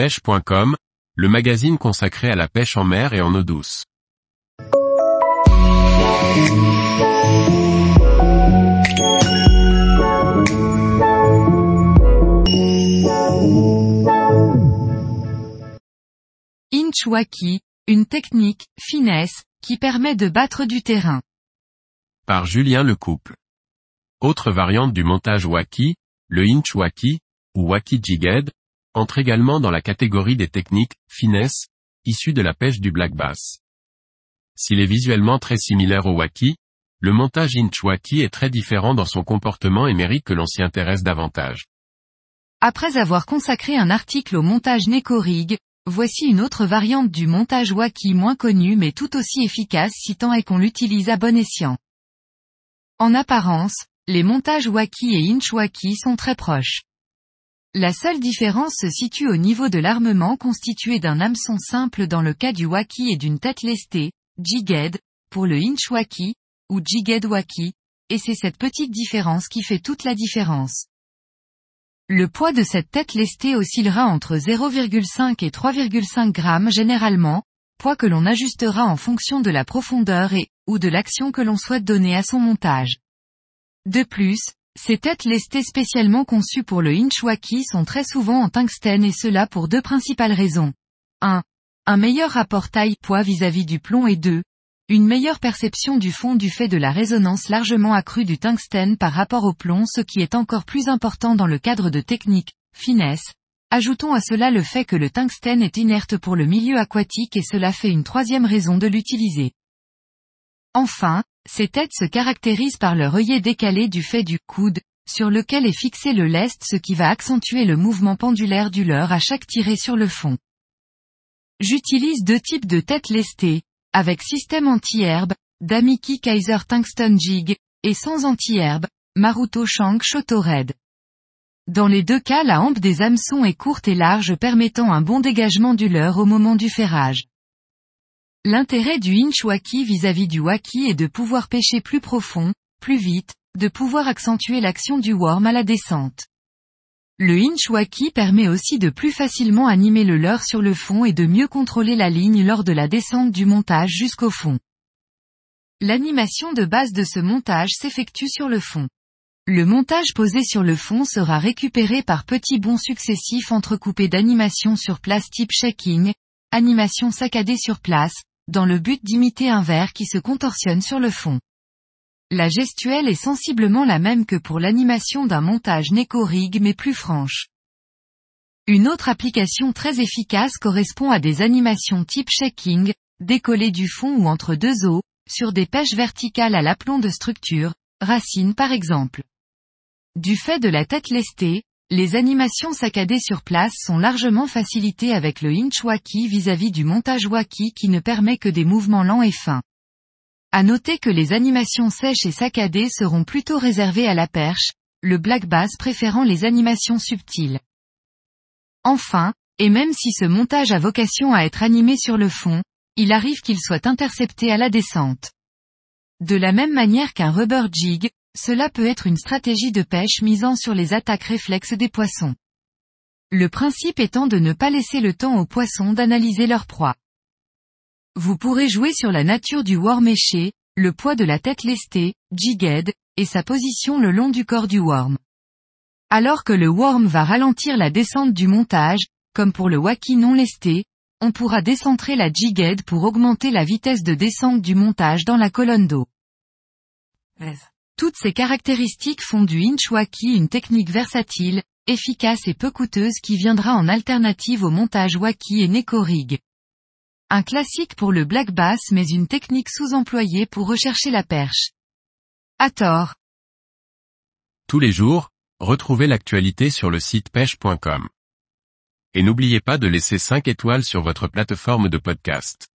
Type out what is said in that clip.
pêche.com, le magazine consacré à la pêche en mer et en eau douce. Inchwaki, une technique, finesse, qui permet de battre du terrain. Par Julien Lecouple. Autre variante du montage waki, le inchwaki, ou waki jigged, entre également dans la catégorie des techniques, finesse, issues de la pêche du black bass. S'il est visuellement très similaire au waki, le montage inchwaki est très différent dans son comportement et mérite que l'on s'y intéresse davantage. Après avoir consacré un article au montage Neko Rig, voici une autre variante du montage waki moins connue mais tout aussi efficace si tant est qu'on l'utilise à bon escient. En apparence, les montages waki et inchwaki sont très proches. La seule différence se situe au niveau de l'armement constitué d'un hameçon simple dans le cas du waki et d'une tête lestée, jigged, pour le inchwaki, ou jigged waki, et c'est cette petite différence qui fait toute la différence. Le poids de cette tête lestée oscillera entre 0,5 et 3,5 grammes généralement, poids que l'on ajustera en fonction de la profondeur et, ou de l'action que l'on souhaite donner à son montage. De plus, ces têtes lestées spécialement conçues pour le Inchwaki sont très souvent en tungstène et cela pour deux principales raisons. 1. Un meilleur rapport taille-poids vis-à-vis du plomb et 2. Une meilleure perception du fond du fait de la résonance largement accrue du tungstène par rapport au plomb ce qui est encore plus important dans le cadre de techniques, finesse. Ajoutons à cela le fait que le tungstène est inerte pour le milieu aquatique et cela fait une troisième raison de l'utiliser. Enfin, ces têtes se caractérisent par leur œillet décalé du fait du coude, sur lequel est fixé le lest ce qui va accentuer le mouvement pendulaire du leurre à chaque tirée sur le fond. J'utilise deux types de têtes lestées, avec système anti-herbe, Damiki Kaiser Tungsten Jig, et sans anti-herbe, Maruto Shank Shoto Red. Dans les deux cas la hampe des hameçons est courte et large permettant un bon dégagement du leurre au moment du ferrage. L'intérêt du inchwaki vis-à-vis du waki est de pouvoir pêcher plus profond, plus vite, de pouvoir accentuer l'action du worm à la descente. Le inchwaki permet aussi de plus facilement animer le leurre sur le fond et de mieux contrôler la ligne lors de la descente du montage jusqu'au fond. L'animation de base de ce montage s'effectue sur le fond. Le montage posé sur le fond sera récupéré par petits bonds successifs entrecoupés d'animations sur place type shaking, animation saccadée sur place, dans le but d'imiter un verre qui se contorsionne sur le fond. La gestuelle est sensiblement la même que pour l'animation d'un montage Neko mais plus franche. Une autre application très efficace correspond à des animations type shaking, décollées du fond ou entre deux eaux, sur des pêches verticales à l'aplomb de structure, racines par exemple. Du fait de la tête lestée, les animations saccadées sur place sont largement facilitées avec le inch waki vis-à-vis du montage waki qui ne permet que des mouvements lents et fins. À noter que les animations sèches et saccadées seront plutôt réservées à la perche, le black bass préférant les animations subtiles. Enfin, et même si ce montage a vocation à être animé sur le fond, il arrive qu'il soit intercepté à la descente. De la même manière qu'un rubber jig, cela peut être une stratégie de pêche misant sur les attaques réflexes des poissons. Le principe étant de ne pas laisser le temps aux poissons d'analyser leur proie. Vous pourrez jouer sur la nature du worm éché, le poids de la tête lestée, jigged, et sa position le long du corps du worm. Alors que le worm va ralentir la descente du montage, comme pour le waki non lesté, on pourra décentrer la jigged pour augmenter la vitesse de descente du montage dans la colonne d'eau. Toutes ces caractéristiques font du Inchwaki une technique versatile, efficace et peu coûteuse qui viendra en alternative au montage Waki et Neko Rig. Un classique pour le black bass mais une technique sous-employée pour rechercher la perche. À tort. Tous les jours, retrouvez l'actualité sur le site pêche.com. Et n'oubliez pas de laisser 5 étoiles sur votre plateforme de podcast.